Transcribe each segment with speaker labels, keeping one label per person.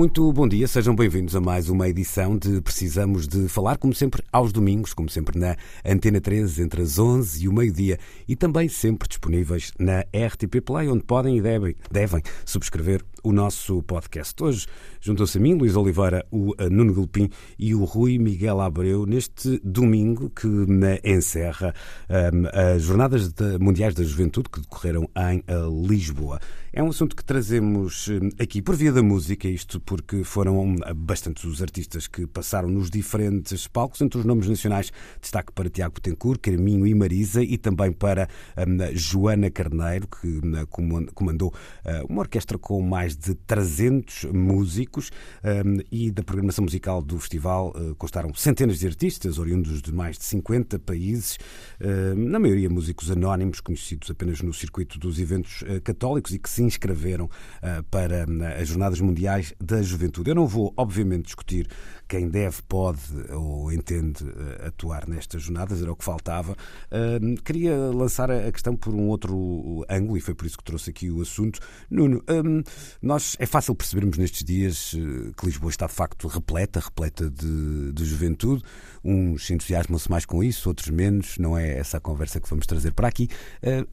Speaker 1: Muito bom dia, sejam bem-vindos a mais uma edição de Precisamos de Falar, como sempre, aos domingos, como sempre na Antena 13, entre as 11 e o meio-dia, e também sempre disponíveis na RTP Play, onde podem e devem, devem subscrever o nosso podcast. Hoje juntam-se a mim, Luís Oliveira, o eh, Nuno Gulpim e o Rui Miguel Abreu, neste domingo que encerra um, as Jornadas Mundiais da Juventude que decorreram em uh, Lisboa. É um assunto que trazemos aqui por via da música, isto porque foram bastantes os artistas que passaram nos diferentes palcos. Entre os nomes nacionais, destaque para Tiago Betancourt, Carminho e Marisa, e também para um, Joana Carneiro, que um, comandou uh, uma orquestra com mais de 300 músicos, e da programação musical do festival constaram centenas de artistas, oriundos de mais de 50 países, na maioria músicos anónimos, conhecidos apenas no circuito dos eventos católicos e que se inscreveram para as Jornadas Mundiais da Juventude. Eu não vou, obviamente, discutir quem deve, pode ou entende uh, atuar nestas jornadas, era o que faltava. queria lançar a questão por um outro ângulo e foi por isso que trouxe aqui o assunto. Nuno, nós, é fácil percebermos nestes dias que Lisboa está de facto repleta, repleta de, de juventude. Uns entusiasmam-se mais com isso, outros menos. Não é essa a conversa que vamos trazer para aqui.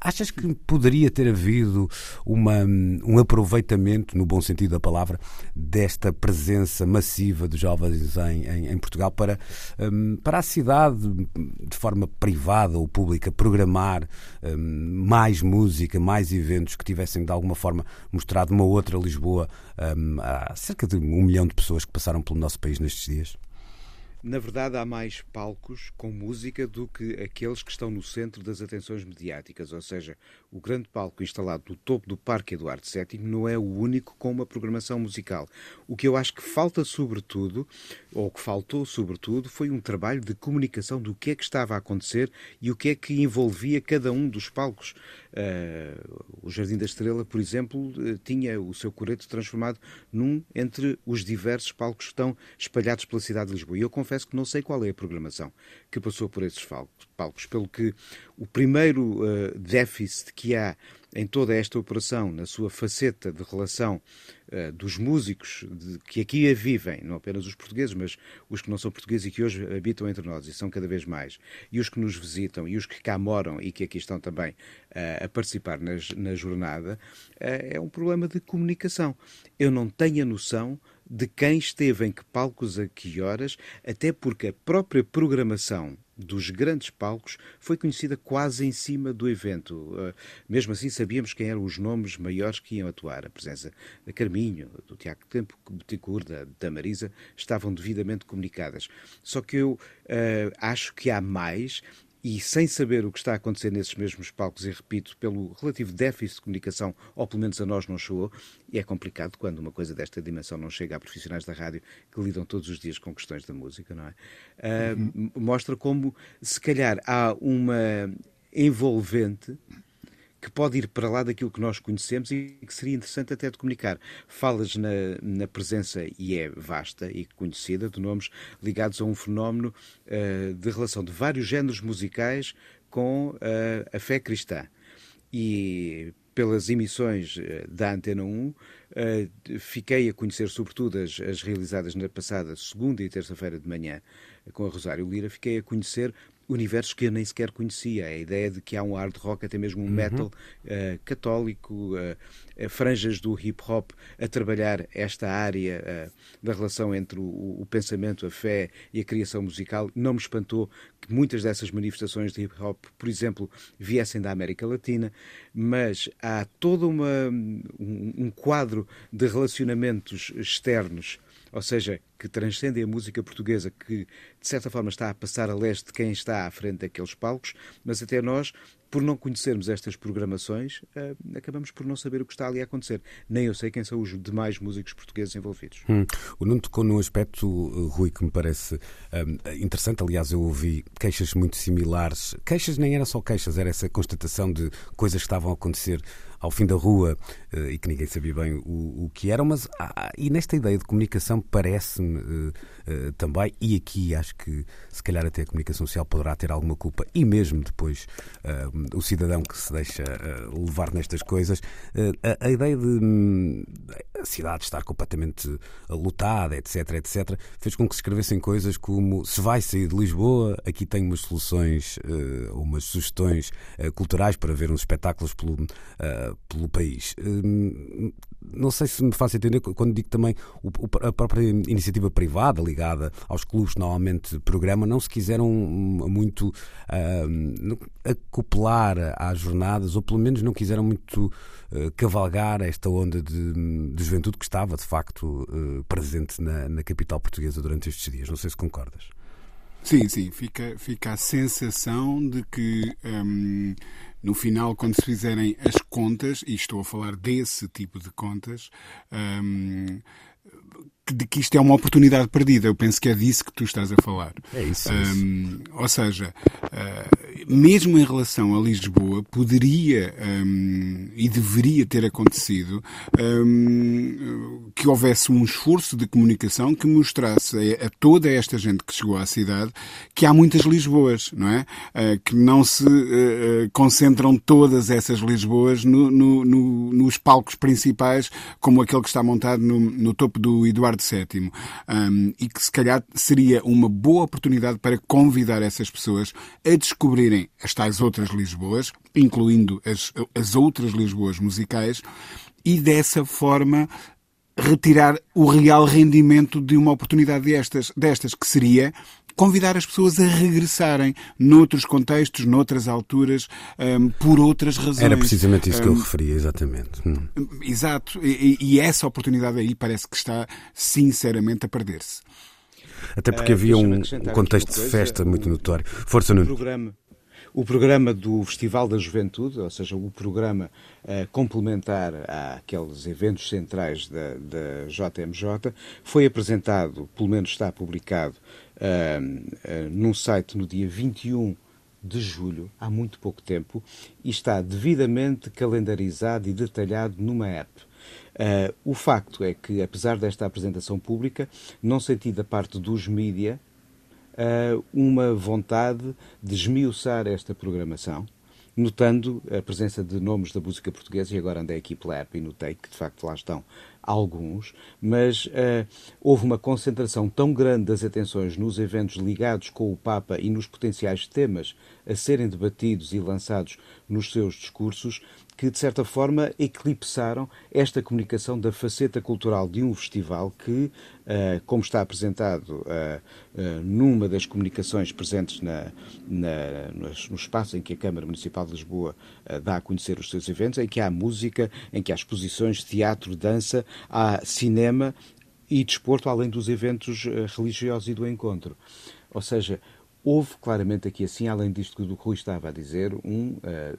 Speaker 1: achas que poderia ter havido uma um aproveitamento, no bom sentido da palavra, desta presença massiva de jovens em, em, em Portugal para, um, para a cidade, de forma privada ou pública, programar um, mais música, mais eventos que tivessem de alguma forma mostrado uma outra Lisboa um, a cerca de um milhão de pessoas que passaram pelo nosso país nestes dias?
Speaker 2: Na verdade, há mais palcos com música do que aqueles que estão no centro das atenções mediáticas, ou seja, o grande palco instalado no topo do Parque Eduardo VII não é o único com uma programação musical. O que eu acho que falta, sobretudo, ou que faltou, sobretudo, foi um trabalho de comunicação do que é que estava a acontecer e o que é que envolvia cada um dos palcos. Uh, o Jardim da Estrela, por exemplo, uh, tinha o seu coreto transformado num entre os diversos palcos que estão espalhados pela cidade de Lisboa. E eu confesso que não sei qual é a programação que passou por esses palcos, pelo que o primeiro uh, déficit que há em toda esta operação, na sua faceta de relação uh, dos músicos de, que aqui a vivem, não apenas os portugueses, mas os que não são portugueses e que hoje habitam entre nós, e são cada vez mais, e os que nos visitam, e os que cá moram e que aqui estão também uh, a participar nas, na jornada, uh, é um problema de comunicação. Eu não tenho a noção de quem esteve em que palcos a que horas, até porque a própria programação dos grandes palcos foi conhecida quase em cima do evento. Uh, mesmo assim, sabíamos quem eram os nomes maiores que iam atuar. A presença da Carminho, do Tiago Tempo, Betancourt, da Marisa, estavam devidamente comunicadas. Só que eu uh, acho que há mais e sem saber o que está a acontecer nesses mesmos palcos, e repito, pelo relativo déficit de comunicação, ou pelo menos a nós não chegou, e é complicado quando uma coisa desta dimensão não chega a profissionais da rádio que lidam todos os dias com questões da música, não é? Uh, Mostra como, se calhar, há uma envolvente que pode ir para lá daquilo que nós conhecemos e que seria interessante até de comunicar. Falas na, na presença, e é vasta e conhecida, de nomes ligados a um fenómeno uh, de relação de vários géneros musicais com uh, a fé cristã. E pelas emissões eh, da Antena 1, fiquei a conhecer, sobretudo as, as realizadas na passada segunda e terça-feira de manhã com a Rosário Lira, fiquei a conhecer universos que eu nem sequer conhecia. A ideia de que há um hard rock, até mesmo um uhum. metal uh, católico, uh, franjas do hip hop a trabalhar esta área uh, da relação entre o, o, pensamento, a fé e a criação musical. Não me espantou que muitas dessas manifestações de hip hop, por exemplo, viessem da América Latina, mas há todo uma, um, um quadro de relacionamentos externos ou seja, que transcendem a música portuguesa, que de certa forma está a passar a leste de quem está à frente daqueles palcos, mas até nós por não conhecermos estas programações, uh, acabamos por não saber o que está ali a acontecer. Nem eu sei quem são os demais músicos portugueses envolvidos.
Speaker 1: Hum. O Nuno tocou num aspecto, Rui, que me parece um, interessante. Aliás, eu ouvi queixas muito similares. Queixas nem eram só queixas, era essa constatação de coisas que estavam a acontecer ao fim da rua uh, e que ninguém sabia bem o, o que eram, mas ah, e nesta ideia de comunicação parece-me uh, uh, também, e aqui acho que se calhar até a comunicação social poderá ter alguma culpa, e mesmo depois o cidadão que se deixa levar nestas coisas, a, a, ideia de hum, a cidade estar completamente lotada, etc, etc, fez com que se escrevessem coisas como se vai sair de Lisboa, aqui tem umas soluções, umas sugestões culturais para ver uns espetáculos pelo pelo país. Hum, não sei se me faço entender quando digo também a própria iniciativa privada ligada aos clubes normalmente programa não se quiseram muito uh, acoplar às jornadas ou pelo menos não quiseram muito uh, cavalgar esta onda de, de, juventude que estava de facto uh, presente na, na capital portuguesa durante estes dias. Não sei se concordas.
Speaker 3: Sim, sim, fica, fica a sensação de que hum, no final, quando se fizerem as contas, e estou a falar desse tipo de contas, hum, de que isto é uma oportunidade perdida. Eu penso que é disso que tu estás a falar.
Speaker 1: É isso. É isso. Um,
Speaker 3: ou seja, uh, mesmo em relação a Lisboa, poderia um, e deveria ter acontecido um, que houvesse um esforço de comunicação que mostrasse a, a, toda esta gente que chegou à cidade que há muitas Lisboas, não é? Uh, que não se uh, concentram todas essas Lisboas no, no, no, nos palcos principais, como aquele que está montado no, topo do Eduardo Ricardo VII um, e que se calhar seria uma boa oportunidade para convidar essas pessoas a descobrirem as tais outras Lisboas, incluindo as, as outras Lisboas musicais, e dessa forma retirar o real rendimento de uma oportunidade destas, destas que seria convidar as pessoas a regressarem noutros contextos, noutras alturas, um, por outras razões.
Speaker 1: Era precisamente isso que eu referia, exatamente. Hum.
Speaker 3: Exato, e, e, essa oportunidade aí parece que está sinceramente a perder-se.
Speaker 1: Até porque uh, havia um, um contexto de festa muito notório. Força, Nuno.
Speaker 2: Programa o programa do Festival da Juventude, ou seja, o programa uh, complementar àqueles eventos centrais da, da JMJ, foi apresentado, pelo menos está publicado, uh, num site no dia 21 de julho, há muito pouco tempo, e está devidamente calendarizado e detalhado numa app. Uh, o facto é que, apesar desta apresentação pública, não senti da parte dos mídia uh, uma vontade de esmiuçar esta programação, notando a presença de nomes da música portuguesa, e agora andei aqui pela app e notei que de facto lá estão alguns, mas uh, houve uma concentração tão grande das atenções nos eventos ligados com o Papa e nos potenciais temas a serem debatidos e lançados nos seus discursos que, de certa forma, eclipsaram esta comunicação da faceta cultural de um festival que, uh, como está apresentado uh, uh, numa das comunicações presentes na, na, no espaço em que a Câmara Municipal de Lisboa dá a conhecer os seus eventos, em que há música, em que há exposições, teatro, dança, há cinema e desporto, além dos eventos religiosos e do encontro. Ou seja, houve claramente aqui, assim, além disto que o Rui estava a dizer, um uh,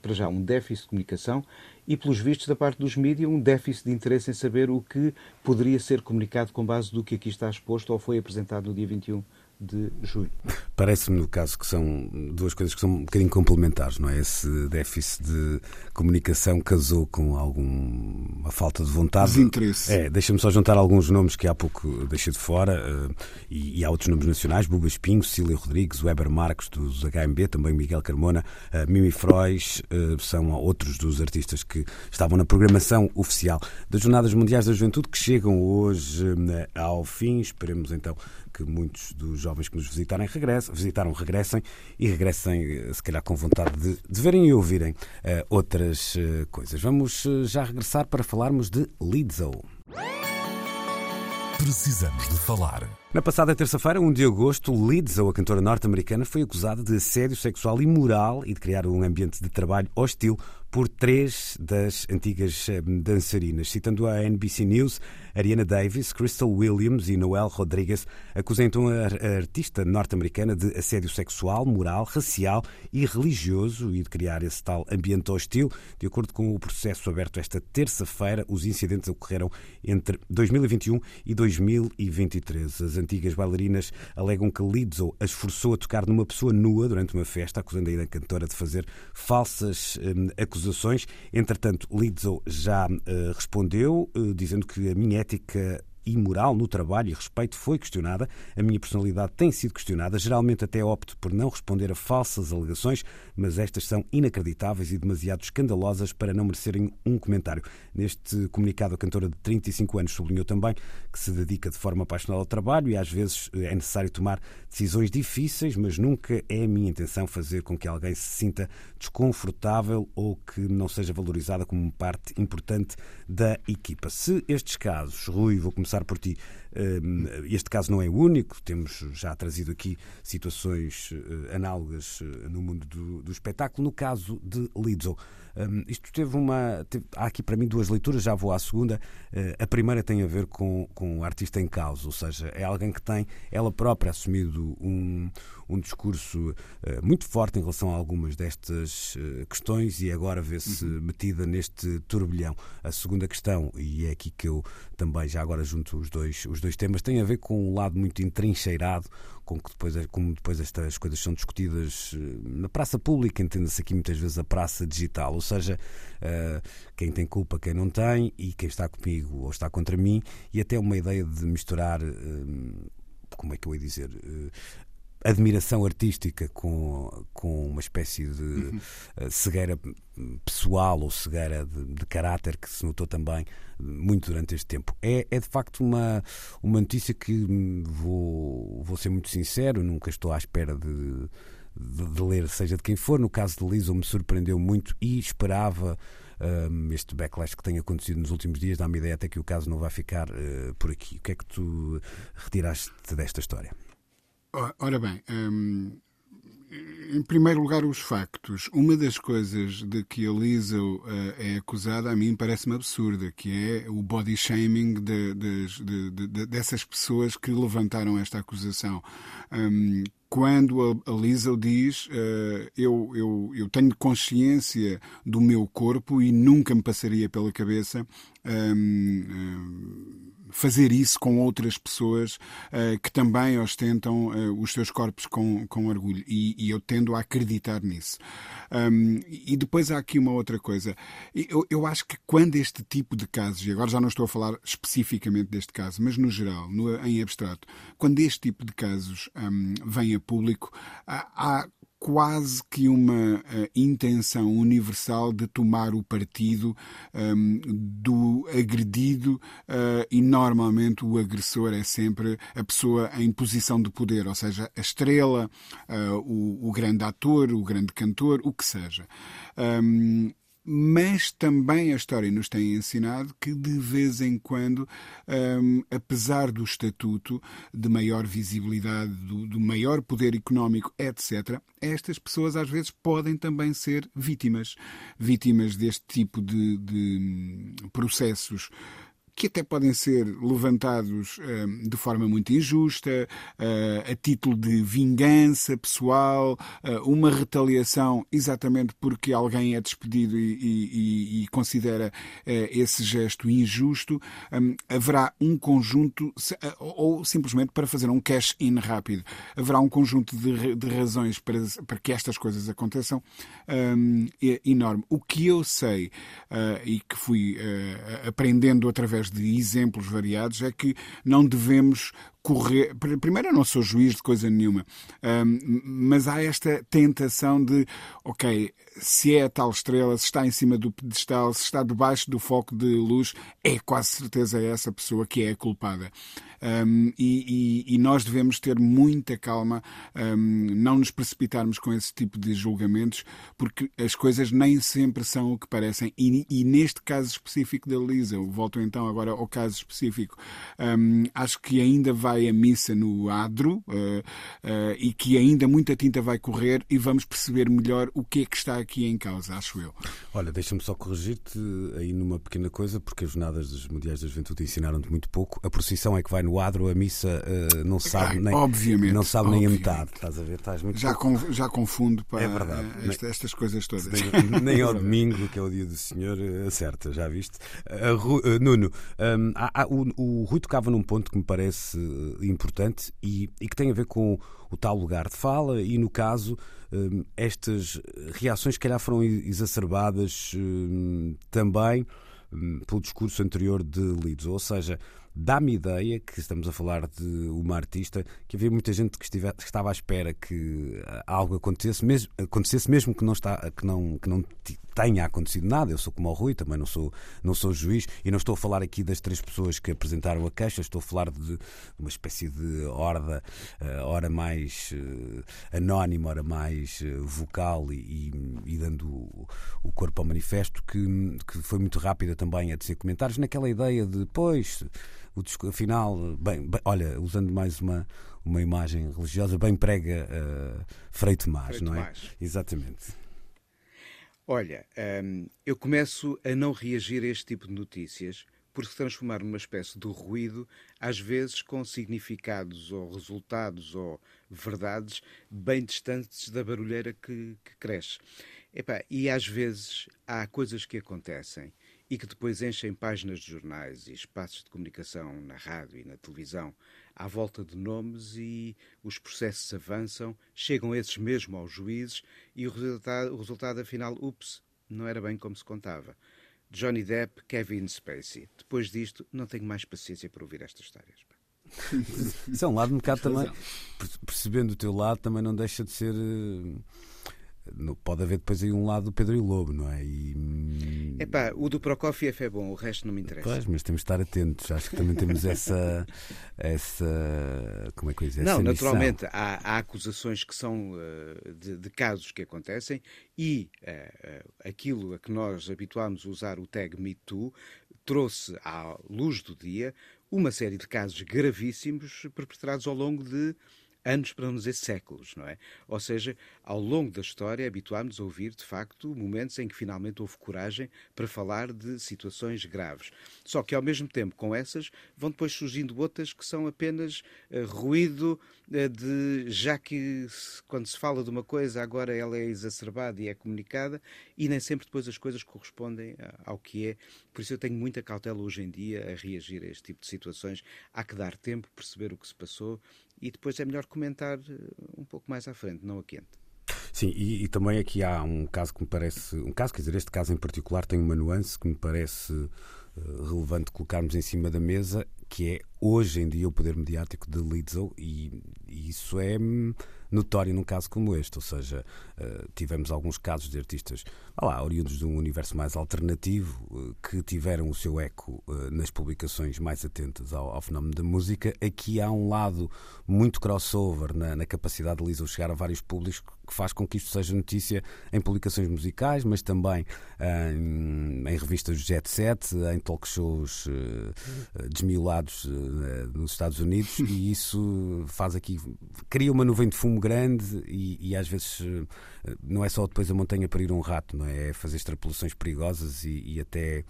Speaker 2: para já, um déficit de comunicação e, pelos vistos, da parte dos mídias, um déficit de interesse em saber o que poderia ser comunicado com base do que aqui está exposto ou foi apresentado no dia 21 de julho.
Speaker 1: Parece-me, no caso, que são duas coisas que são um bocadinho complementares, não é? Esse déficit de comunicação casou com alguma falta de vontade.
Speaker 3: Desinteresse.
Speaker 1: É, deixa-me só juntar alguns nomes que há pouco deixei de fora, uh, e, e, há outros nomes nacionais, Buba Espinho, Cília Rodrigues, Weber Marques, dos HMB, também Miguel Carmona, uh, Mimi Frois, uh, são outros dos artistas que estavam na programação oficial das Jornadas Mundiais da Juventude, que chegam hoje ao fim. Esperemos então que muitos dos jovens que nos visitarem regressem, visitaram regressem e regressem, eh, se calhar, com vontade de, de verem e ouvirem uh, outras uh, coisas. Vamos já regressar para falarmos de Lizzo.
Speaker 4: Precisamos de falar
Speaker 1: Na passada terça-feira, 1 de agosto, Lizzo, a cantora norte-americana, foi acusada de assédio sexual imoral e de criar um ambiente de trabalho hostil por três das antigas dançarinas. Citando a NBC News, Ariana Davis, Crystal Williams e Noel Rodrigues acusam então a artista norte-americana de assédio sexual, moral, racial e religioso e de criar esse tal ambiente hostil. De acordo com o processo aberto esta terça-feira, os incidentes ocorreram entre 2021 e 2023. As antigas bailarinas alegam que Lizzo as forçou a tocar numa pessoa nua durante uma festa, acusando ainda a cantora de fazer falsas hum, acusações. Entretanto, Lizzo já uh, respondeu, uh, dizendo que a minha ética e moral no trabalho e respeito foi questionada. A minha personalidade tem sido questionada. Geralmente até opto por não responder a falsas alegações, mas estas são inacreditáveis e demasiado escandalosas para não merecerem um comentário. Neste comunicado, a cantora de 35 anos sublinhou também que se dedica de forma apaixonada ao trabalho e às vezes é necessário tomar decisões difíceis, mas nunca é a minha intenção fazer com que alguém se sinta desconfortável ou que não seja valorizada como parte importante da equipa. Se estes casos, Rui, vou começar começar por ti. Este caso não é o único, temos já trazido aqui situações eh, análogas eh, no mundo do, do espetáculo. No caso de Lizzo, isto teve uma. Teve, há aqui para mim duas leituras, já vou à segunda. Eh, a primeira tem a ver com, com o artista em causa, ou seja, é alguém que tem ela própria assumido um, um discurso muito forte em relação a algumas destas questões e agora vê-se uhum. metida neste turbilhão. A segunda questão, e é aqui que eu também já agora junto os dois, os dois temas, tem a ver com um lado muito entrincheirado, com que depois, como depois estas coisas são discutidas eh, na praça pública, entende-se aqui muitas vezes a praça digital, ou seja, uh, quem tem culpa, quem não tem, e quem está comigo ou está contra mim, e até uma ideia de misturar. Uh, como é que eu ia dizer? Admiração artística com, com uma espécie de uhum. cegueira pessoal ou cegueira de, de, caráter que se notou também muito durante este tempo. É, é de facto uma, uma notícia que vou, vou ser muito sincero, nunca estou à espera de, de, de ler, seja de quem for. No caso de Liso, me surpreendeu muito e esperava. Um, este backlash que tem acontecido nos últimos dias dá-me ideia até que o caso não vai ficar uh, por aqui. O que é que tu retiraste desta história?
Speaker 3: Ora bem, hum, em primeiro lugar, os factos. Uma das coisas de que a Lizzo uh, é acusada, a mim parece-me absurda, que é o body shaming de, de, de, dessas pessoas que levantaram esta acusação. Um, quando a, a Lizzo diz uh, eu, eu, eu tenho consciência do meu corpo e nunca me passaria pela cabeça um, um, fazer isso com outras pessoas uh, que também ostentam uh, os seus corpos com, com orgulho. E, e eu tendo a acreditar nisso. Um, e depois há aqui uma outra coisa. Eu, eu acho que quando este tipo de casos, e agora já não estou a falar especificamente deste caso, mas no geral, no, em abstrato, quando este tipo de casos um, vem a público, há, há quase que uma uh, intenção universal de tomar o partido um, ehm, do agredido uh, e normalmente o agressor é sempre a pessoa em posição de poder, ou seja, a estrela, uh, o, o, grande ator, o grande cantor, o que seja. Um, ehm, mas também a história nos tem ensinado que de vez em quando, um, apesar do estatuto de maior visibilidade, do, do, maior poder económico, etc., estas pessoas às vezes podem também ser vítimas, vítimas deste tipo de, de hum, processos que até podem ser levantados uh, de forma muito injusta, uh, a título de vingança pessoal, uh, uma retaliação exatamente porque alguém é despedido e, e, e considera esse gesto injusto. Um, haverá um conjunto, ou simplesmente para fazer um cash-in rápido, haverá um conjunto de, de razões para, para, que estas coisas aconteçam um, enorme. O que eu sei e que fui aprendendo através através de exemplos variados, é que não devemos correr. Primeiro, eu não sou juiz de coisa nenhuma, mas há esta tentação de, ok, se é a tal estrela, se está em cima do pedestal, se está debaixo do foco de luz, é quase certeza essa pessoa que é a culpada. Um, e, e, e, nós devemos ter muita calma, um, não nos precipitarmos com esse tipo de julgamentos, porque as coisas nem sempre são o que parecem. E, e neste caso específico da Lisa, volto então agora ao caso específico, um, acho que ainda vai a missa no adro uh, uh, e que ainda muita tinta vai correr e vamos perceber melhor o que é que está aqui em causa, acho eu.
Speaker 1: Olha, deixa-me só corrigir-te aí numa pequena coisa, porque as jornadas dos Mundiais da Juventude ensinaram-te muito pouco. A procissão é que vai no quadro, a missa uh, não sabe nem,
Speaker 3: obviamente,
Speaker 1: não sabe
Speaker 3: obviamente.
Speaker 1: nem a metade. Estás a ver? Estás muito
Speaker 3: já,
Speaker 1: pouco...
Speaker 3: já confundo para
Speaker 1: é verdade.
Speaker 3: Esta, estas coisas todas.
Speaker 1: Nem, nem ao domingo, que é o dia do Senhor, acerta, já viste? Uh, Nuno, um, há, há, o, o Rui tocava num ponto que me parece importante e, e que tem a ver com o tal lugar de fala e, no caso, um, estas reações, que calhar, foram exacerbadas um, também pelo discurso anterior de Leeds. Ou seja, dá-me ideia que estamos a falar de uma artista que havia muita gente que, estive, que estava à espera que algo acontecesse, mesmo, acontecesse mesmo que não, está, que não, que não tenha acontecido nada. Eu sou como o Rui, também não sou, não sou juiz e não estou a falar aqui das três pessoas que apresentaram a queixa, estou a falar de uma espécie de horda, uh, hora mais uh, anónima, hora mais uh, vocal e, e, e dando o, o, corpo ao manifesto, que, que foi muito rápida também a dizer comentários naquela ideia de, pois o disco, afinal, bem, bem, olha, usando mais uma, uma imagem religiosa, bem prega uh, Frei Tomás,
Speaker 2: Frei
Speaker 1: não é?
Speaker 2: Tomás.
Speaker 1: Exatamente.
Speaker 2: Olha, um, eu começo a não reagir a este tipo de notícias por se transformar numa espécie de ruído, às vezes com significados ou resultados ou verdades bem distantes da barulheira que, que cresce. E às vezes há coisas que acontecem e que depois enchem páginas de jornais e espaços de comunicação na rádio e na televisão à volta de nomes e os processos avançam, chegam esses mesmo aos juízes e o resultado, o resultado afinal, ups, não era bem como se contava. Johnny Depp, Kevin Spacey. Depois disto, não tenho mais paciência para ouvir estas histórias.
Speaker 1: Isso é um lado um bocado também, percebendo o teu lado, também não deixa de ser eh, pode haver depois aí um lado do Pedro e Lobo, não é? E...
Speaker 2: Hum, Epá, o do Prokofiev é bom, o resto não me interessa.
Speaker 1: Pois, mas temos de estar atentos. Acho que também temos essa. essa como é que eu dizer?
Speaker 2: Não, naturalmente, há, há, acusações que são uh, de, de, casos que acontecem e uh, aquilo a que nós habituámos a usar o tag MeToo trouxe à luz do dia uma série de casos gravíssimos perpetrados ao longo de anos, para não dizer séculos, não é? Ou seja, ao longo da história habituámos a ouvir, de facto, momentos em que finalmente houve coragem para falar de situações graves. Só que, ao mesmo tempo, com essas, vão depois surgindo outras que são apenas uh, ruído uh, de. já que quando se fala de uma coisa, agora ela é exacerbada e é comunicada, e nem sempre depois as coisas correspondem ao que é. Por isso eu tenho muita cautela hoje em dia a reagir a este tipo de situações. Há que dar tempo, perceber o que se passou e depois é melhor comentar eh, um pouco mais à frente, não a quente.
Speaker 1: Sim, e, e, também aqui há um caso que me parece. Um caso, quer dizer, este caso em particular tem uma nuance que me parece uh, relevante colocarmos em cima da mesa, que é hoje em dia o poder mediático de Lizzo, e, e isso é hum, notório num caso como este. Ou seja, uh, tivemos alguns casos de artistas lá, oriundos de um universo mais alternativo uh, que tiveram o seu eco uh, nas publicações mais atentas ao, ao, fenómeno da música. Aqui há um lado muito crossover na, na capacidade de Lizzo chegar a vários públicos que faz com que isto seja notícia em publicações musicais, mas também em, em revistas de jet set, em talk shows desmiolados nos Estados Unidos, e isso faz aqui, cria uma nuvem de fumo grande e, e, às vezes eh, não é só depois a montanha para ir um rato, não é? é fazer extrapolações perigosas e, e até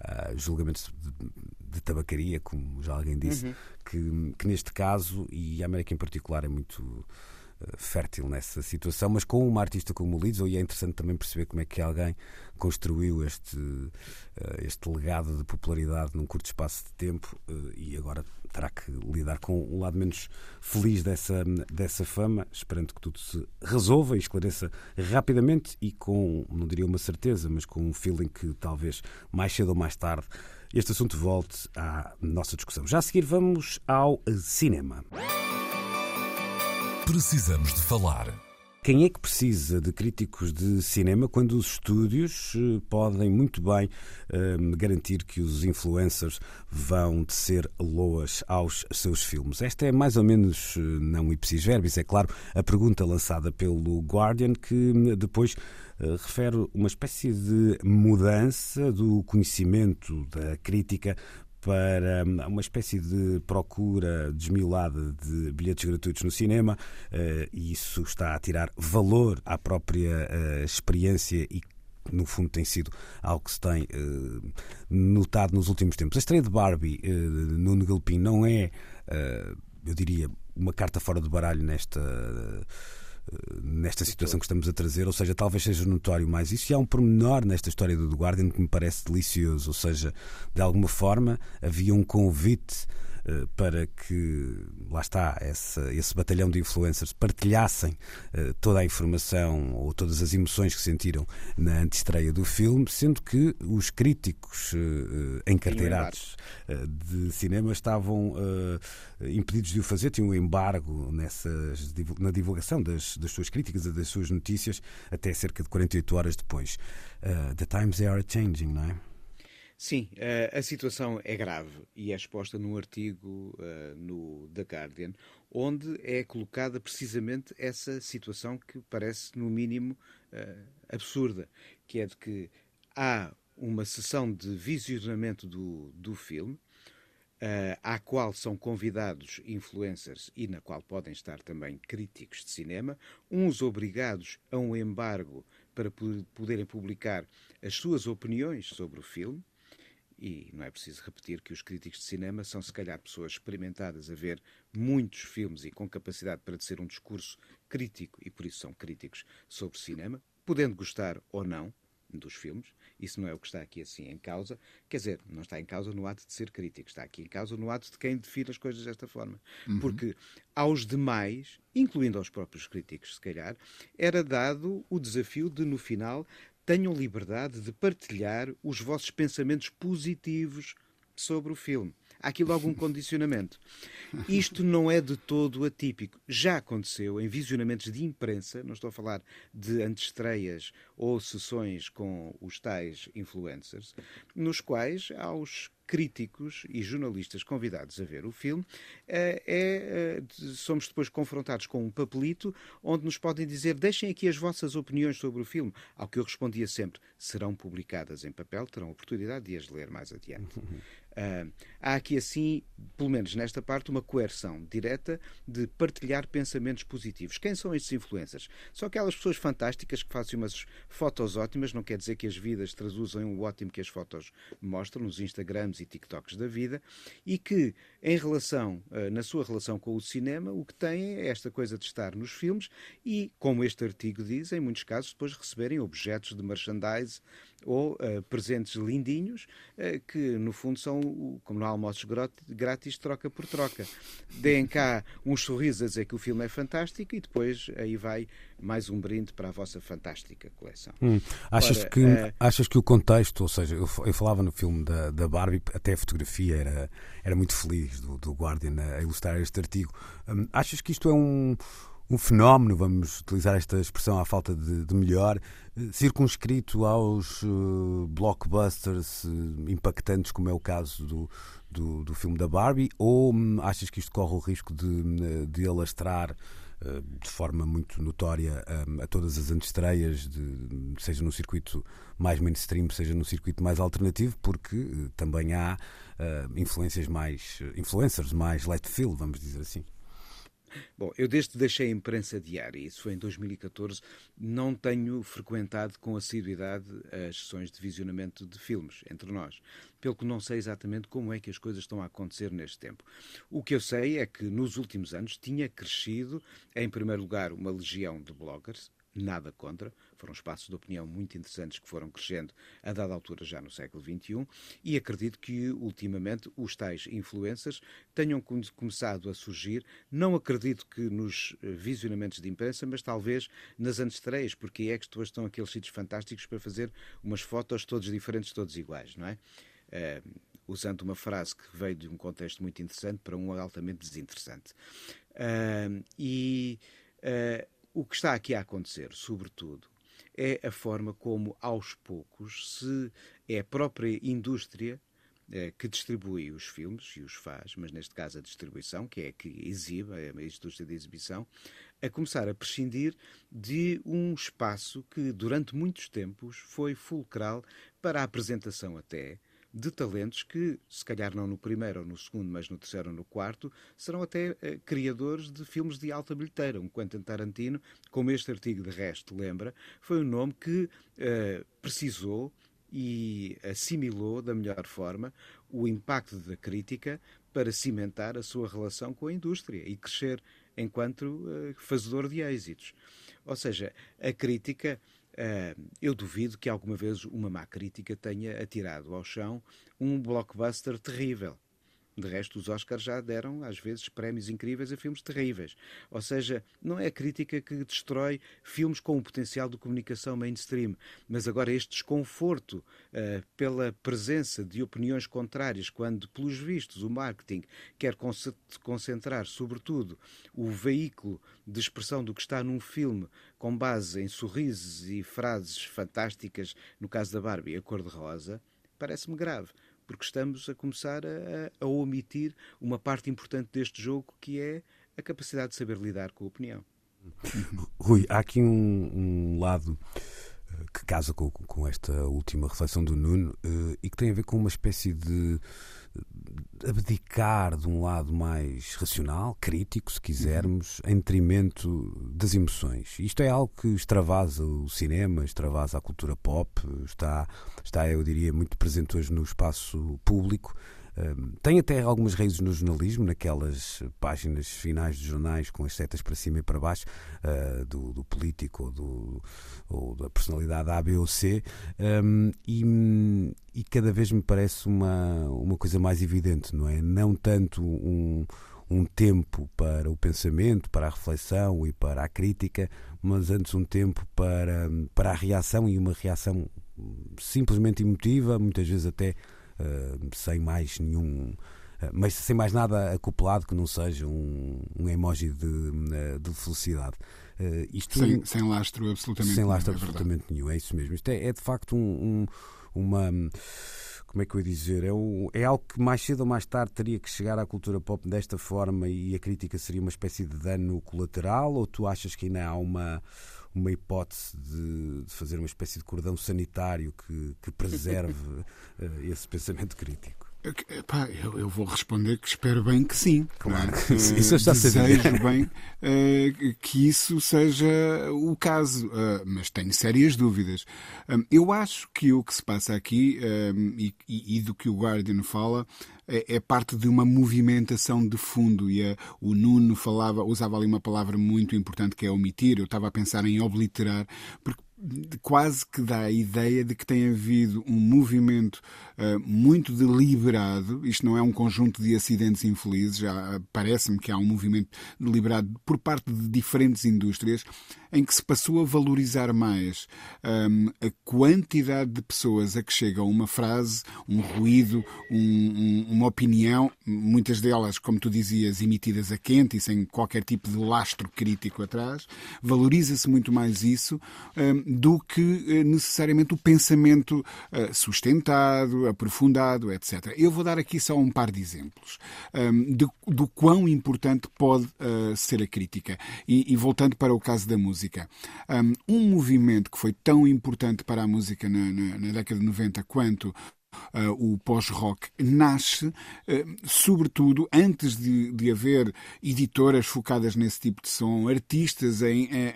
Speaker 1: uh, julgamentos de, de, tabacaria, como já alguém disse, uhum. que, que neste caso, e a América em particular, é muito fértil nessa situação, mas com uma artista como o Lizzo, e é interessante também perceber como é que alguém construiu este, eh, este legado de popularidade num curto espaço de tempo eh, e agora terá que lidar com um lado menos feliz dessa, dessa fama, esperando que tudo se resolva e esclareça rapidamente e com, não diria uma certeza, mas com um feeling que talvez mais cedo ou mais tarde este assunto volte à nossa discussão. Já a seguir vamos ao cinema.
Speaker 4: Precisamos de falar
Speaker 1: Quem é que precisa de críticos de cinema quando os estúdios eh, podem muito bem uh, garantir que os influencers vão tecer loas aos seus filmes? Esta é mais ou menos, eh, não ipsis verbis, é claro, a pergunta lançada pelo Guardian, que hum, depois uh, refere uma espécie de mudança do conhecimento da crítica para hum, uma espécie de procura desmiolada de bilhetes gratuitos no cinema eh, e isso está a tirar valor à própria eh, experiência e no fundo tem sido algo que se tem uh, notado nos últimos tempos. A estreia de Barbie no Galpim não é, eu diria, uma carta fora de baralho nesta nesta situação que estamos a trazer, ou seja, talvez seja notório mais isso. E há um pormenor nesta história do The Guardian que me parece delicioso, ou seja, de alguma forma havia um convite para que, lá está, esse, esse batalhão de influencers partilhassem uh, toda a informação ou todas as emoções que sentiram na antestreia do filme, sendo que os críticos uh, encarteirados de cinema estavam impedidos de o fazer, tinham um embargo nessas, na divulgação das, das suas críticas e das suas notícias até cerca de 48 horas depois. the times they are changing, não é?
Speaker 2: Sim, uh, a situação é grave e é exposta num artigo uh, no The Guardian, onde é colocada precisamente essa situação que parece, no mínimo, uh, absurda, que é de que há uma sessão de visionamento do, do filme, à qual são convidados influencers e na qual podem estar também críticos de cinema, uns obrigados a um embargo para poderem publicar as suas opiniões sobre o filme, e não é preciso repetir que os críticos de cinema são, se calhar, pessoas experimentadas a ver muitos filmes e com capacidade para tecer um discurso crítico, e por isso são críticos sobre cinema, podendo gostar ou não dos filmes. Isso não é o que está aqui assim em causa. Quer dizer, não está em causa no ato de ser crítico, está aqui em causa no ato de quem define as coisas desta forma. Uhum. Porque aos demais, incluindo aos próprios críticos, se calhar, era dado o desafio de, no final, tenham liberdade de partilhar os vossos pensamentos positivos sobre o filme. Há aqui logo um condicionamento. Isto não é de todo atípico. Já aconteceu em visionamentos de imprensa, não estou a falar de antestreias ou sessões com os tais influencers, nos quais, aos críticos e jornalistas convidados a ver o filme, eh, é, é, somos depois confrontados com um papelito onde nos podem dizer deixem aqui as vossas opiniões sobre o filme. Ao que eu respondia sempre, serão publicadas em papel, terão oportunidade de as ler mais adiante. Uh, há aqui, assim, pelo menos nesta parte, uma coerção direta de partilhar pensamentos positivos. Quem são estes influencers? São aquelas pessoas fantásticas que fazem umas fotos ótimas, não quer dizer que as vidas traduzem o ótimo que as fotos mostram nos Instagrams e TikToks da vida, e que, em relação, uh, na sua relação com o cinema, o que têm é esta coisa de estar nos filmes e, como este artigo diz, em muitos casos, depois receberem objetos de merchandise ou uh, presentes lindinhos uh, que, no fundo, são, como no almoços grátis, troca por troca. Deem cá uns sorrisos a dizer que o filme é fantástico e depois aí vai mais um brinde para a vossa fantástica coleção.
Speaker 1: Hum. Achas, Ora, que, uh... achas que o contexto, ou seja, eu, eu falava no filme da, da Barbie, até a fotografia era, era muito feliz do, do Guardian a ilustrar este artigo. Hum, achas que isto é um um fenómeno, vamos utilizar esta expressão à falta de, de melhor, eh, circunscrito aos uh, blockbusters uh, impactantes, como é o caso do, do, do, filme da Barbie, ou um, achas que isto corre o risco de, de alastrar de forma muito notória um, a todas as antestreias, de, seja no circuito mais mainstream, seja no circuito mais alternativo, porque também há influências mais, influencers mais let feel, vamos dizer assim?
Speaker 2: Bom, eu desde que deixei a imprensa diária, isso foi em 2014, não tenho frequentado com assiduidade as sessões de visionamento de filmes entre nós, pelo que não sei exatamente como é que as coisas estão a acontecer neste tempo. O que eu sei é que nos últimos anos tinha crescido, em primeiro lugar, uma legião de bloggers, nada contra. Foram espaços de opinião muito interessantes que foram crescendo a dada altura já no século XXI e acredito que ultimamente os tais influencers tenham começado a surgir. Não acredito que nos eh, visionamentos de imprensa, mas talvez nas antestreias, porque é que estão aqueles sítios fantásticos para fazer umas fotos todos diferentes, todos iguais, não é? Uh, usando uma frase que veio de um contexto muito interessante para um altamente desinteressante. Uh, e uh, o que está aqui a acontecer, sobretudo, é a forma como, aos poucos, se é a própria indústria eh, que distribui os filmes e os faz, mas neste caso a distribuição, que é que exibe, é a indústria de exibição, a começar a prescindir de um espaço que durante muitos tempos foi fulcral para a apresentação até de talentos que, se calhar não no primeiro ou no segundo, mas no terceiro ou no quarto, serão até uh, criadores de filmes de alta bilheteira. Um Quentin Tarantino, como este artigo de resto lembra, foi um nome que uh, precisou e assimilou da melhor forma o impacto da crítica para cimentar a sua relação com a indústria e crescer enquanto uh, fazedor de êxitos. Ou seja, a crítica eu duvido que alguma vez uma má crítica tenha atirado ao chão um blockbuster terrível. De resto, os Oscars já deram, às vezes, prémios incríveis a filmes terríveis. Ou seja, não é a crítica que destrói filmes com o potencial de comunicação mainstream, mas agora este desconforto uh, pela presença de opiniões contrárias, quando, pelos vistos, o marketing quer concentrar, sobretudo, o veículo de expressão do que está num filme com base em sorrisos e frases fantásticas, no caso da Barbie, a cor-de-rosa, parece-me grave porque estamos a começar a, a omitir uma parte importante deste jogo que é a capacidade de saber lidar com a opinião.
Speaker 1: Rui, há aqui um, um lado que casa com, com esta última reflexão do Nuno uh, e que tem a ver com uma espécie de abdicar de um lado mais racional, crítico, se quisermos, em detrimento das emoções. Isto é algo que extravasa o cinema, extravasa a cultura pop, está, está eu diria, muito presente hoje no espaço público tem até algumas raízes no jornalismo, naquelas páginas finais de jornais com as setas para cima e para baixo, uh, do, do, político ou, do, ou, da personalidade A, B ou C, um, e, e, cada vez me parece uma, uma coisa mais evidente, não é? Não tanto um, um tempo para o pensamento, para a reflexão e para a crítica, mas antes um tempo para, para a reação e uma reação simplesmente emotiva, muitas vezes até sem mais nenhum. Uh, mas sem mais nada acoplado que não seja um, um emoji de, eh, de felicidade.
Speaker 3: isto, sem, sem lastro absolutamente
Speaker 1: Sem lastro nenhum, é absolutamente é nenhum, é isso mesmo. Isto é, é de facto um, uma como é que eu ia dizer? É, um, é, algo que mais cedo ou mais tarde teria que chegar à cultura pop desta forma e a crítica seria uma espécie de dano colateral? Ou tu achas que ainda há uma, uma hipótese de, de fazer uma espécie de cordão sanitário que, que preserve uh, esse pensamento crítico?
Speaker 3: Epá, eu, eu, vou responder que espero bem que sim.
Speaker 1: Claro que sim. Isso
Speaker 3: já Desejo bem uh, que isso seja o caso, uh, mas tenho sérias dúvidas. Um, eu acho que o que se passa aqui um, e, e, do que o Guardian fala é, é parte de uma movimentação de fundo e a, o Nuno falava, usava ali uma palavra muito importante que é omitir. Eu estava a pensar em obliterar, porque quase que dá a ideia de que tem havido um movimento uh, muito deliberado, isto não é um conjunto de acidentes infelizes, já parece-me que há um movimento deliberado por parte de diferentes indústrias em que se passou a valorizar mais um, a quantidade de pessoas a que chega uma frase, um ruído, um, um, uma opinião, muitas delas, como tu dizias, emitidas a quente e sem qualquer tipo de lastro crítico atrás, valoriza-se muito mais isso hum, do que eh, necessariamente o pensamento uh, sustentado, aprofundado, etc. Eu vou dar aqui só um par de exemplos um, de, do quão importante pode uh, ser a crítica. E, e voltando para o caso da música música. Um, movimento que foi tão importante para a música na, na, na década de 90 quanto o pós-rock nasce, uh, sobretudo, antes de, de haver editoras focadas nesse tipo de som, artistas a,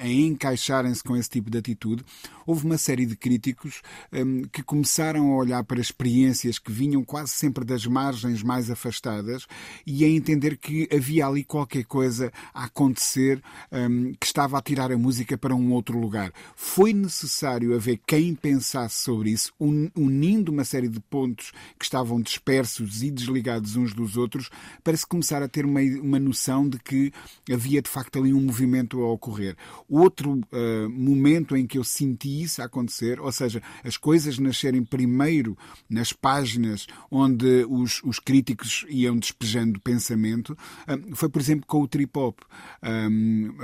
Speaker 3: encaixarem-se com esse tipo de atitude, houve uma série de críticos um, que começaram a olhar para experiências que vinham quase sempre das margens mais afastadas e a entender que havia ali qualquer coisa a acontecer um, que estava a tirar a música para um outro lugar. Foi necessário haver quem pensasse sobre isso, unindo uma série de pontos que estavam dispersos e desligados uns dos outros, para se começar a ter uma, uma noção de que havia de facto ali um movimento a ocorrer. Outro uh, momento em que eu senti isso acontecer, ou seja, as coisas nascerem primeiro nas páginas onde os, os críticos iam despejando pensamento, uh, foi por exemplo com o trip-hop. Um,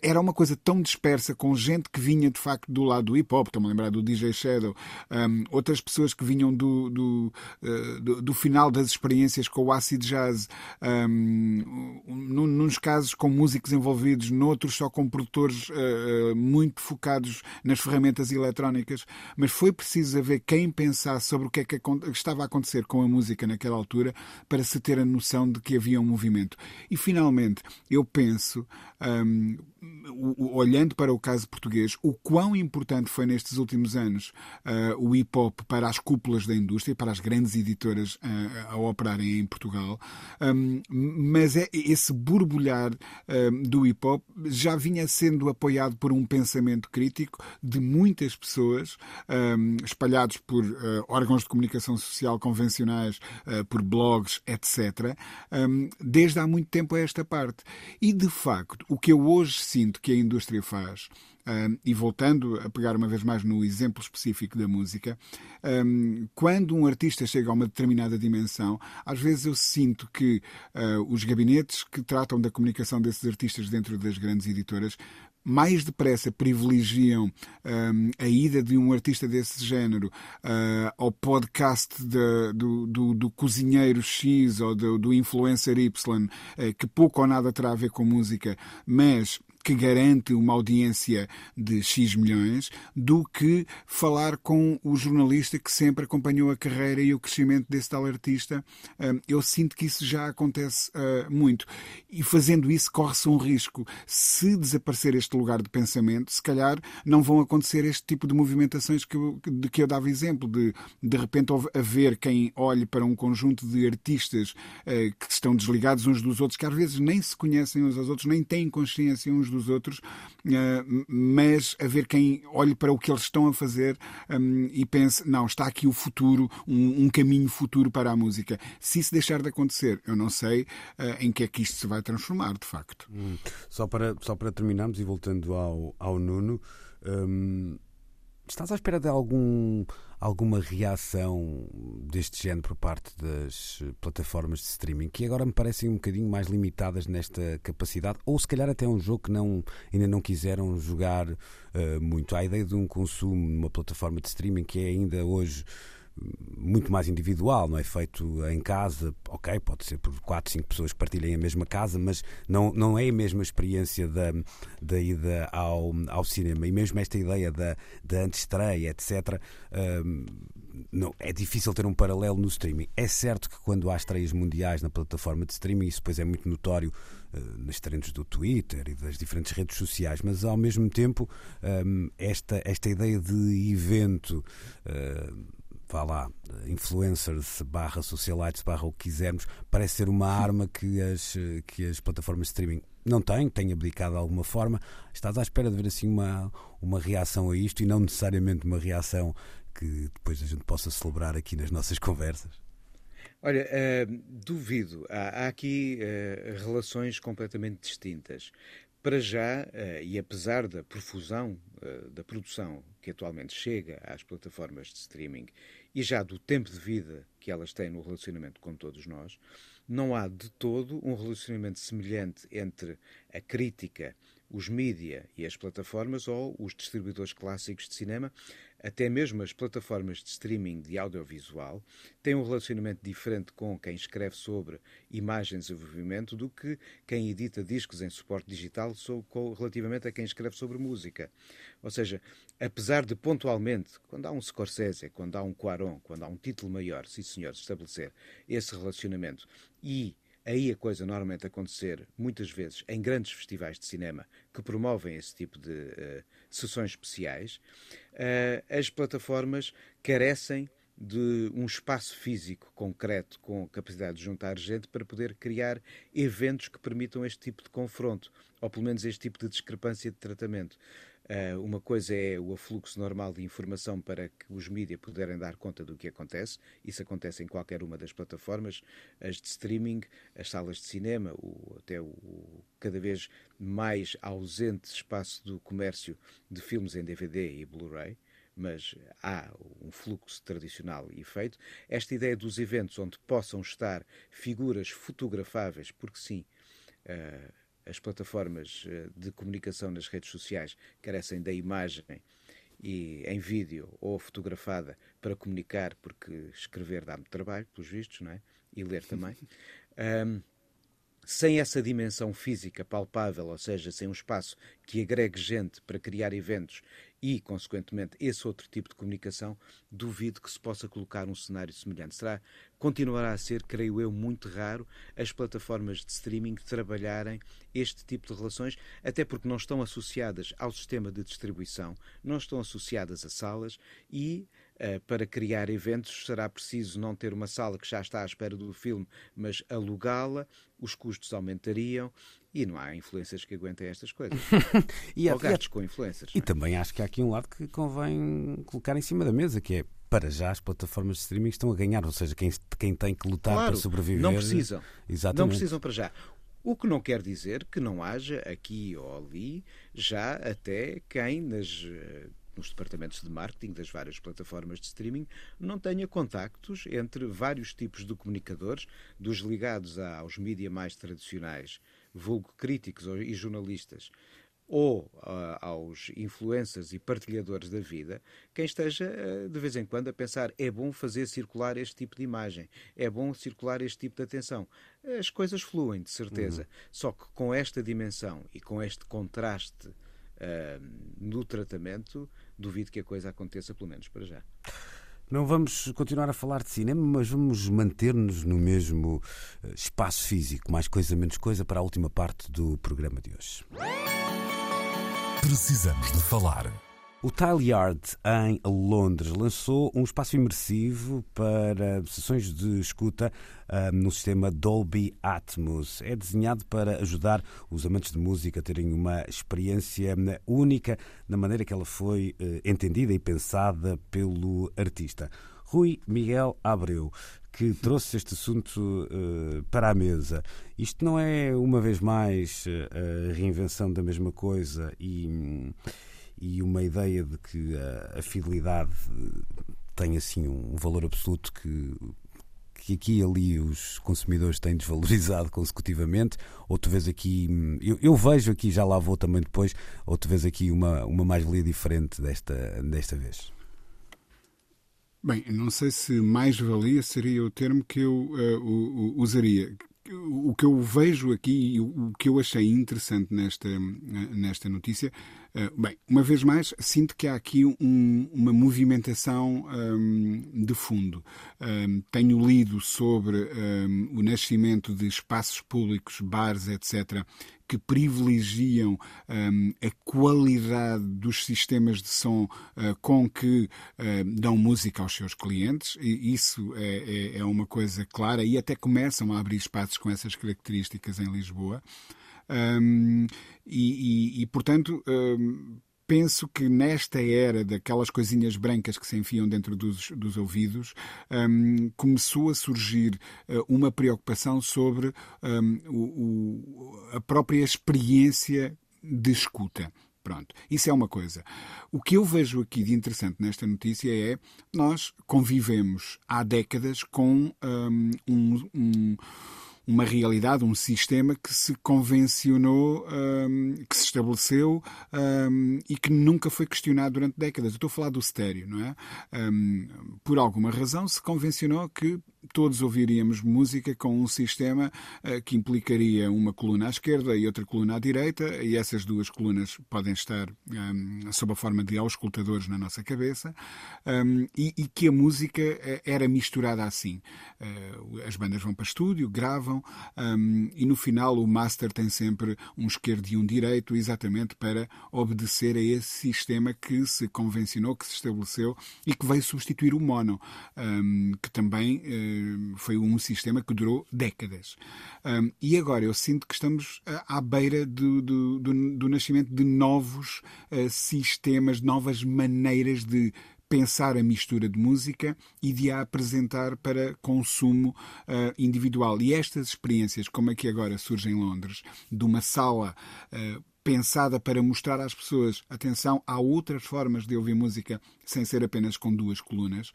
Speaker 3: era uma coisa tão dispersa, com gente que vinha de facto do lado do hip-hop, estou-me a lembrar do DJ Shadow, um, outras pessoas que vinham do, do, uh, do, do, final das experiências com o acid jazz, um, nos casos com músicos envolvidos, noutros só com produtores uh, muito focados nas ferramentas eletrónicas, mas foi preciso haver quem pensasse sobre o que é que estava a acontecer com a música naquela altura para se ter a noção de que havia um movimento. E finalmente, eu penso, um, olhando para o caso português, o quão importante foi nestes últimos anos uh, o hip hop para as cúpulas da indústria, para as grandes editoras uh, a operarem em Portugal, um, mas é esse borbulhar um, do hip hop já vinha sendo apoiado por um pensamento crítico de muitas pessoas, um, espalhados por uh, órgãos de comunicação social convencionais, por blogs, etc., desde há muito tempo a esta parte. E de facto, o que eu hoje sinto que a indústria faz um, e voltando a pegar uma vez mais no exemplo específico da música, um, quando um artista chega a uma determinada dimensão, às vezes eu sinto que uh, os gabinetes que tratam da comunicação desses artistas dentro das grandes editoras mais depressa privilegiam um, a ida de um artista desse género uh, ao podcast de, do, do, do, cozinheiro X ou do, do influencer Y, uh, que pouco ou nada terá a ver com música, mas que garante uma audiência de X milhões do que falar com o jornalista que sempre acompanhou a carreira e o crescimento desse tal artista. Hum, eu sinto que isso já acontece uh, muito. E fazendo isso, corre-se um risco. Se desaparecer este lugar de pensamento, se calhar não vão acontecer este tipo de movimentações que eu, de que eu dava exemplo, de de repente haver quem olhe para um conjunto de artistas uh, que estão desligados uns dos outros, que às vezes nem se conhecem uns aos outros, nem têm consciência uns dos outros, eh, mas haver quem olhe para o que eles estão a fazer hum, e pense: não, está aqui o futuro, um, caminho futuro para a música. Se isso deixar de acontecer, eu não sei eh, em que é que isto se vai transformar, de facto.
Speaker 1: Hum. Só, para, só para terminarmos e voltando ao, ao Nuno. Hum, estás à espera de algum alguma reação deste género por parte das plataformas de streaming, que agora me parecem um bocadinho mais limitadas nesta capacidade, ou se calhar até um jogo que não, ainda não quiseram jogar uh, muito. A ideia de um consumo numa plataforma de streaming que é ainda hoje muito mais individual, não é feito em casa, ok, pode ser por 4, 5 pessoas que partilhem a mesma casa, mas não, não é a mesma experiência da, da ida ao, ao cinema. E mesmo esta ideia da, da antestreia, etc., um, não, é difícil ter um paralelo no streaming. É certo que quando há estreias mundiais na plataforma de streaming, isso depois é muito notório uh, nas trends do Twitter e das diferentes redes sociais, mas ao mesmo tempo, um, esta, esta ideia de evento. Uh, vá lá, influencers barra socialites barra o que quisermos, parece ser uma arma que as, que as plataformas de streaming não têm, têm abdicado de alguma forma. Estás à espera de ver assim uma, uma reação a isto e não necessariamente uma reação que depois a gente possa celebrar aqui nas nossas conversas?
Speaker 2: Olha, uh, duvido. Há, há aqui uh, relações completamente distintas. Para já, uh, e apesar da profusão da produção que atualmente chega às plataformas de streaming e já do tempo de vida que elas têm no relacionamento com todos nós, não há de todo um relacionamento semelhante entre a crítica, os mídia e as plataformas ou os distribuidores clássicos de cinema, até mesmo as plataformas de streaming de audiovisual, têm um relacionamento diferente com quem escreve sobre imagens e movimento do que quem edita discos em suporte digital relativamente a quem escreve sobre música. Ou seja, apesar de pontualmente, quando há um Scorsese, quando há um Quaron, quando há um título maior, sim senhor, estabelecer esse relacionamento e aí a coisa normalmente acontecer, muitas vezes, em grandes festivais de cinema que promovem esse tipo de uh, sessões especiais, uh, as plataformas carecem de um espaço físico concreto com capacidade de juntar gente para poder criar eventos que permitam este tipo de confronto, ou pelo menos este tipo de discrepância de tratamento. Uh, uma coisa é o afluxo normal de informação para que os mídias puderem dar conta do que acontece. Isso acontece em qualquer uma das plataformas, as de streaming, as salas de cinema, o, até o, o cada vez mais ausente espaço do comércio de filmes em DVD e Blu-ray mas há um fluxo tradicional e feito. Esta ideia dos eventos onde possam estar figuras fotografáveis, porque sim, uh, as plataformas eh, de comunicação nas redes sociais carecem da imagem e em vídeo ou fotografada para comunicar, porque escrever dá-me trabalho, pelos vistos, não é? E ler também. Um, sem essa dimensão física palpável, ou seja, sem um espaço que agregue gente para criar eventos e, consequentemente, esse outro tipo de comunicação, duvido que se possa colocar um cenário semelhante. Será, continuará a ser, creio eu, muito raro as plataformas de streaming trabalharem este tipo de relações, até porque não estão associadas ao sistema de distribuição, não estão associadas a salas e Uh, para criar eventos será preciso não ter uma sala que já está à espera do filme, mas alugá-la, os custos aumentariam e não há influências que aguentem estas coisas. e Ou gastos com influências.
Speaker 1: E é? também acho que há aqui um lado que convém colocar em cima da mesa, que é para já as plataformas de streaming estão a ganhar, ou seja, quem, quem tem que lutar
Speaker 2: claro,
Speaker 1: para sobreviver.
Speaker 2: Não precisam. Exatamente. Não precisam para já. O que não quer dizer que não haja aqui ou ali já até quem nas eh, nos departamentos de marketing das várias plataformas de streaming, não tenha contactos entre vários tipos de comunicadores, dos ligados aos mídias mais tradicionais, vulgo críticos e jornalistas, ou uh, aos influencers e partilhadores da vida, quem esteja uh, de vez em quando a pensar é bom fazer circular este tipo de imagem, é bom circular este tipo de atenção. As coisas fluem, de certeza. Uhum. Só que com esta dimensão e com este contraste uh, no tratamento, duvido que a coisa aconteça, pelo menos para já.
Speaker 1: Não vamos continuar a falar de cinema, mas vamos manter-nos no mesmo eh, espaço físico, mais coisa, menos coisa, para a última parte do programa de hoje.
Speaker 4: Precisamos de falar.
Speaker 1: O Tile Yard, em Londres, lançou um espaço imersivo para sessões de escuta uh, no sistema Dolby Atmos. É desenhado para ajudar os amantes de música a terem uma experiência única na maneira que ela foi uh, entendida e pensada pelo artista. Rui Miguel Abreu, que trouxe este assunto uh, para a mesa. Isto não é, uma vez mais, a reinvenção da mesma coisa e e uma ideia de que a, a fidelidade tem assim um valor absoluto que que aqui e ali os consumidores têm desvalorizado consecutivamente, ou tu vês aqui, eu, eu, vejo aqui, já lá vou também depois, ou tu vês aqui uma, uma mais-valia diferente desta, desta vez?
Speaker 3: Bem, não sei se mais-valia seria o termo que eu uh, usaria o que eu vejo aqui e o que eu achei interessante nesta, nesta notícia, bem, uma vez mais, sinto que há aqui um, uma movimentação um, de fundo. Um, tenho lido sobre um, o nascimento de espaços públicos, bares, etc., que privilegiam um, a qualidade dos sistemas de som uh, com que uh, dão música aos seus clientes. E isso é, é, é, uma coisa clara e até começam a abrir espaços com essas características em Lisboa. Um, e, e, e, portanto, um, penso que nesta era daquelas coisinhas brancas que se enfiam dentro dos, dos ouvidos, um, começou a surgir uh, uma preocupação sobre um, o, o, a própria experiência de escuta. Pronto, isso é uma coisa. O que eu vejo aqui de interessante nesta notícia é nós convivemos há décadas com um, um uma realidade, um sistema que se convencionou, um, que se estabeleceu um, e que nunca foi questionado durante décadas. Eu estou a falar do estéreo, não é? Um, por alguma razão se convencionou que todos ouviríamos música com um sistema uh, que implicaria uma coluna à esquerda e outra coluna à direita, e essas duas colunas podem estar um, sob a forma de auscultadores na nossa cabeça, um, e, e, que a música eh, era misturada assim. Uh, as bandas vão para estúdio, gravam, um, e no final o master tem sempre um esquerdo e um direito, exatamente para obedecer a esse sistema que se convencionou, que se estabeleceu e que veio substituir o mono, que também. Foi um sistema que durou décadas. e agora eu sinto que estamos à beira do, do, do, do nascimento de novos sistemas, novas maneiras de pensar a mistura de música e de a apresentar para consumo uh, individual. E estas experiências, como aqui agora surge em Londres, de uma sala uh, pensada para mostrar às pessoas, atenção, há outras formas de ouvir música sem ser apenas com duas colunas,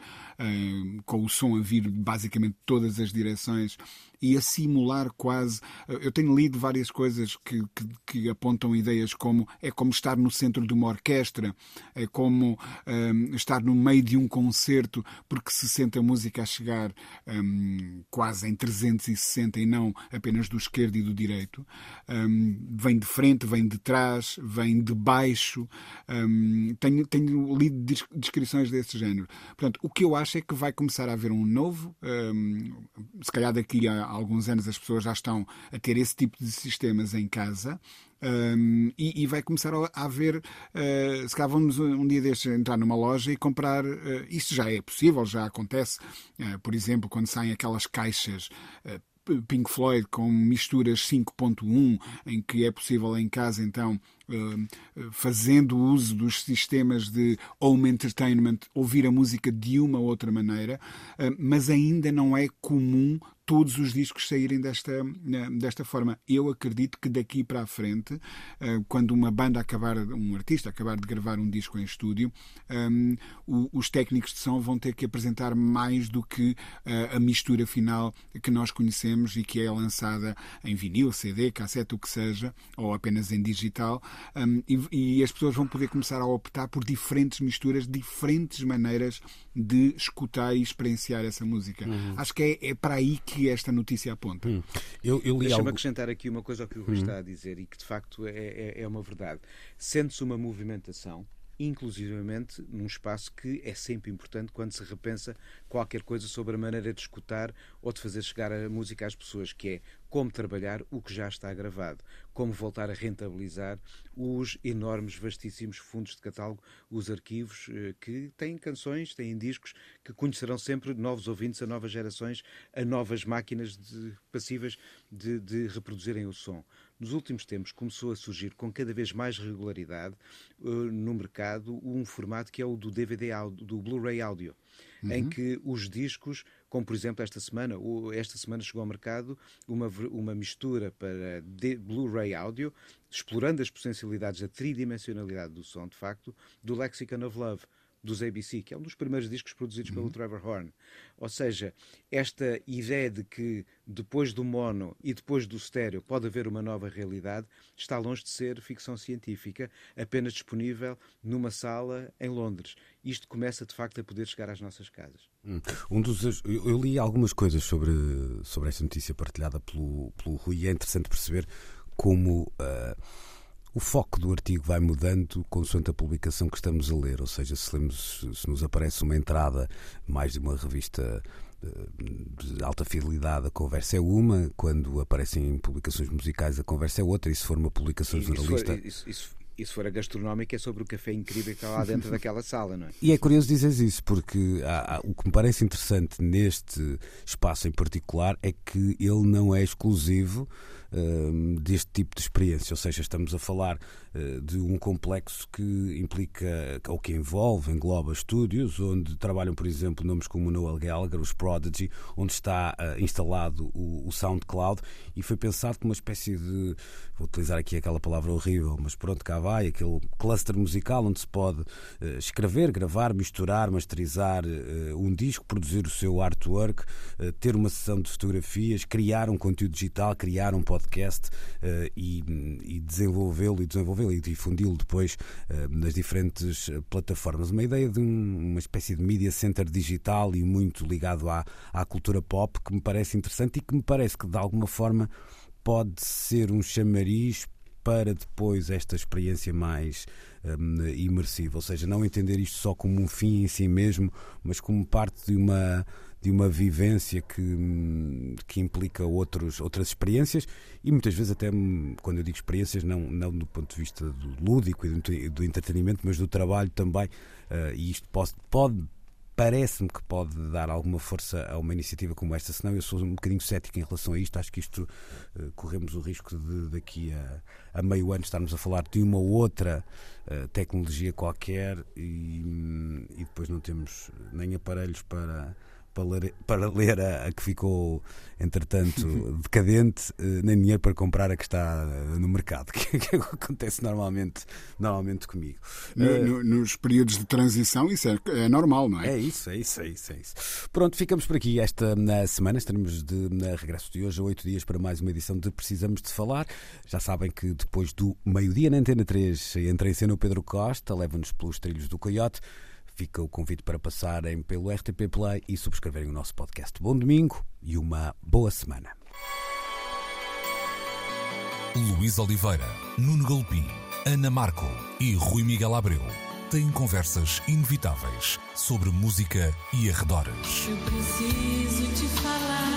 Speaker 3: com o som a vir basicamente todas as direções e a simular quase. Eu tenho lido várias coisas que, que, que, apontam ideias como é como estar no centro de uma orquestra, é como um, estar no meio de um concerto, porque se sente a música a chegar um, quase em 360 e não apenas do esquerdo e do direito. Um, vem de frente, vem de trás, vem de baixo. Tenho, tenho lido descrições desse género. Portanto, o que eu acho é que vai começar a haver um novo, hum, se calhar daqui a alguns anos as pessoas já estão a ter esse tipo de sistemas em casa. Um, e, e, vai começar a haver, uh, se calhar vamos um dia destes entrar numa loja e comprar, uh, isso já é possível, já acontece, uh, por exemplo, quando saem aquelas caixas Pink Floyd com misturas 5.1, em que é possível em casa então fazendo uso dos sistemas de home entertainment, ouvir a música de uma ou outra maneira, mas ainda não é comum todos os discos saírem desta, desta forma. Eu acredito que daqui para a frente, eh, quando uma banda acabar, um artista acabar de gravar um disco em estúdio, um, ehm, os técnicos de som vão ter que apresentar mais do que eh, a mistura final que nós conhecemos e que é lançada em vinil, CD, cassete, o que seja, ou apenas em digital, um, e, e as pessoas vão poder começar a optar por diferentes misturas, diferentes maneiras de escutar e experienciar essa música. Uhum. Acho que é, é para aí que que esta notícia aponta. Hum.
Speaker 2: Eu, eu Deixa-me algo... acrescentar aqui uma coisa ao que o Rui hum. está a dizer e que de facto é, é, é uma verdade. Sente-se uma movimentação inclusivamente num espaço que é sempre importante quando se repensa qualquer coisa sobre a maneira de escutar ou de fazer chegar a música às pessoas, que é como trabalhar o que já está gravado, como voltar a rentabilizar os enormes, vastíssimos fundos de catálogo, os arquivos eh, que têm canções, têm discos que conhecerão sempre novos ouvintes, a novas gerações, a novas máquinas de, passivas de, de reproduzirem o som nos últimos tempos começou a surgir com cada vez mais regularidade uh, no mercado um formato que é o do DVD, do Blu-ray áudio, uhum. em que os discos, como por exemplo esta semana, esta semana chegou ao mercado uma, uma mistura para Blu-ray áudio, explorando as potencialidades da tridimensionalidade do som, de facto, do Lexicon of Love dos ABC, que é um dos primeiros discos produzidos pelo uhum. Trevor Horn. Ou seja, esta ideia de que depois do mono e depois do estéreo pode haver uma nova realidade está longe de ser ficção científica, apenas disponível numa sala em Londres. Isto começa de facto a poder chegar às nossas casas.
Speaker 1: Hum. Um dos, eu li algumas coisas sobre, sobre esta notícia partilhada pelo, pelo Rui e é interessante perceber como. Uh, o foco do artigo vai mudando consoante a publicação que estamos a ler, ou seja, se, lemos, se nos aparece uma entrada mais de uma revista eh, de alta fidelidade, a conversa é uma, quando aparecem publicações musicais, a conversa é outra, e se for uma publicação jornalista.
Speaker 2: Isso, isso, e se for a gastronómica é sobre o café incrível que está lá dentro daquela sala, não é?
Speaker 1: E é curioso dizer isso, porque há, há, o que me parece interessante neste espaço em particular é que ele não é exclusivo deste tipo de experiência, ou seja, estamos a falar uh, de um complexo que implica, ou que envolve, engloba estúdios, onde trabalham, por exemplo, nomes como Noel Gallagher, os Prodigy, onde está uh, instalado o, SoundCloud. E foi pensado como uma espécie de, vou utilizar aqui aquela palavra horrível, mas pronto, cá vai, aquele cluster musical onde se pode uh, escrever, gravar, misturar, masterizar um disco, produzir o seu artwork, ter uma sessão de fotografias, criar um conteúdo digital, criar um podcast e, e desenvolvê-lo e desenvolvê-lo e difundi-lo depois nas diferentes plataformas. Uma ideia de um, uma espécie de media center digital e muito ligado à, à cultura pop que me parece interessante e que me parece que de alguma forma pode ser um chamariz para depois esta experiência mais imersiva, ou seja, não entender isto só como um fim em si mesmo, mas como parte de uma de uma vivência que, hum, que implica outros, outras experiências e muitas vezes até hum, quando eu digo experiências não, não do ponto de vista do lúdico e do, entretenimento mas do trabalho também uh, e isto pode, pode parece-me que pode dar alguma força a uma iniciativa como esta, senão eu sou um bocadinho cético em relação a isto. Acho que isto uh, corremos o risco de daqui a, a, meio ano estarmos a falar de uma outra uh, tecnologia qualquer e, e depois não temos nem aparelhos para para ler, para ler a, a, que ficou, entretanto, decadente, eh, nem dinheiro para comprar a que está eh, no mercado, que, que acontece normalmente, normalmente comigo.
Speaker 3: No, uh, no, nos períodos de transição, isso é, é, normal, não é?
Speaker 1: É isso, é isso, é isso, é isso. Pronto, ficamos por aqui esta na semana. Estaremos de na regresso de hoje a oito dias para mais uma edição de Precisamos de Falar. Já sabem que depois do meio-dia na Antena 3 entra em cena o Pedro Costa, leva-nos pelos trilhos do Coyote. Fica o convite para passarem pelo RTP Play e subscreverem o nosso podcast. Bom domingo e uma boa semana.
Speaker 4: Luís Oliveira, Nuno Galpim, Ana Marco e Rui Miguel Abreu têm conversas inevitáveis sobre música e arredores.
Speaker 5: Eu preciso te falar.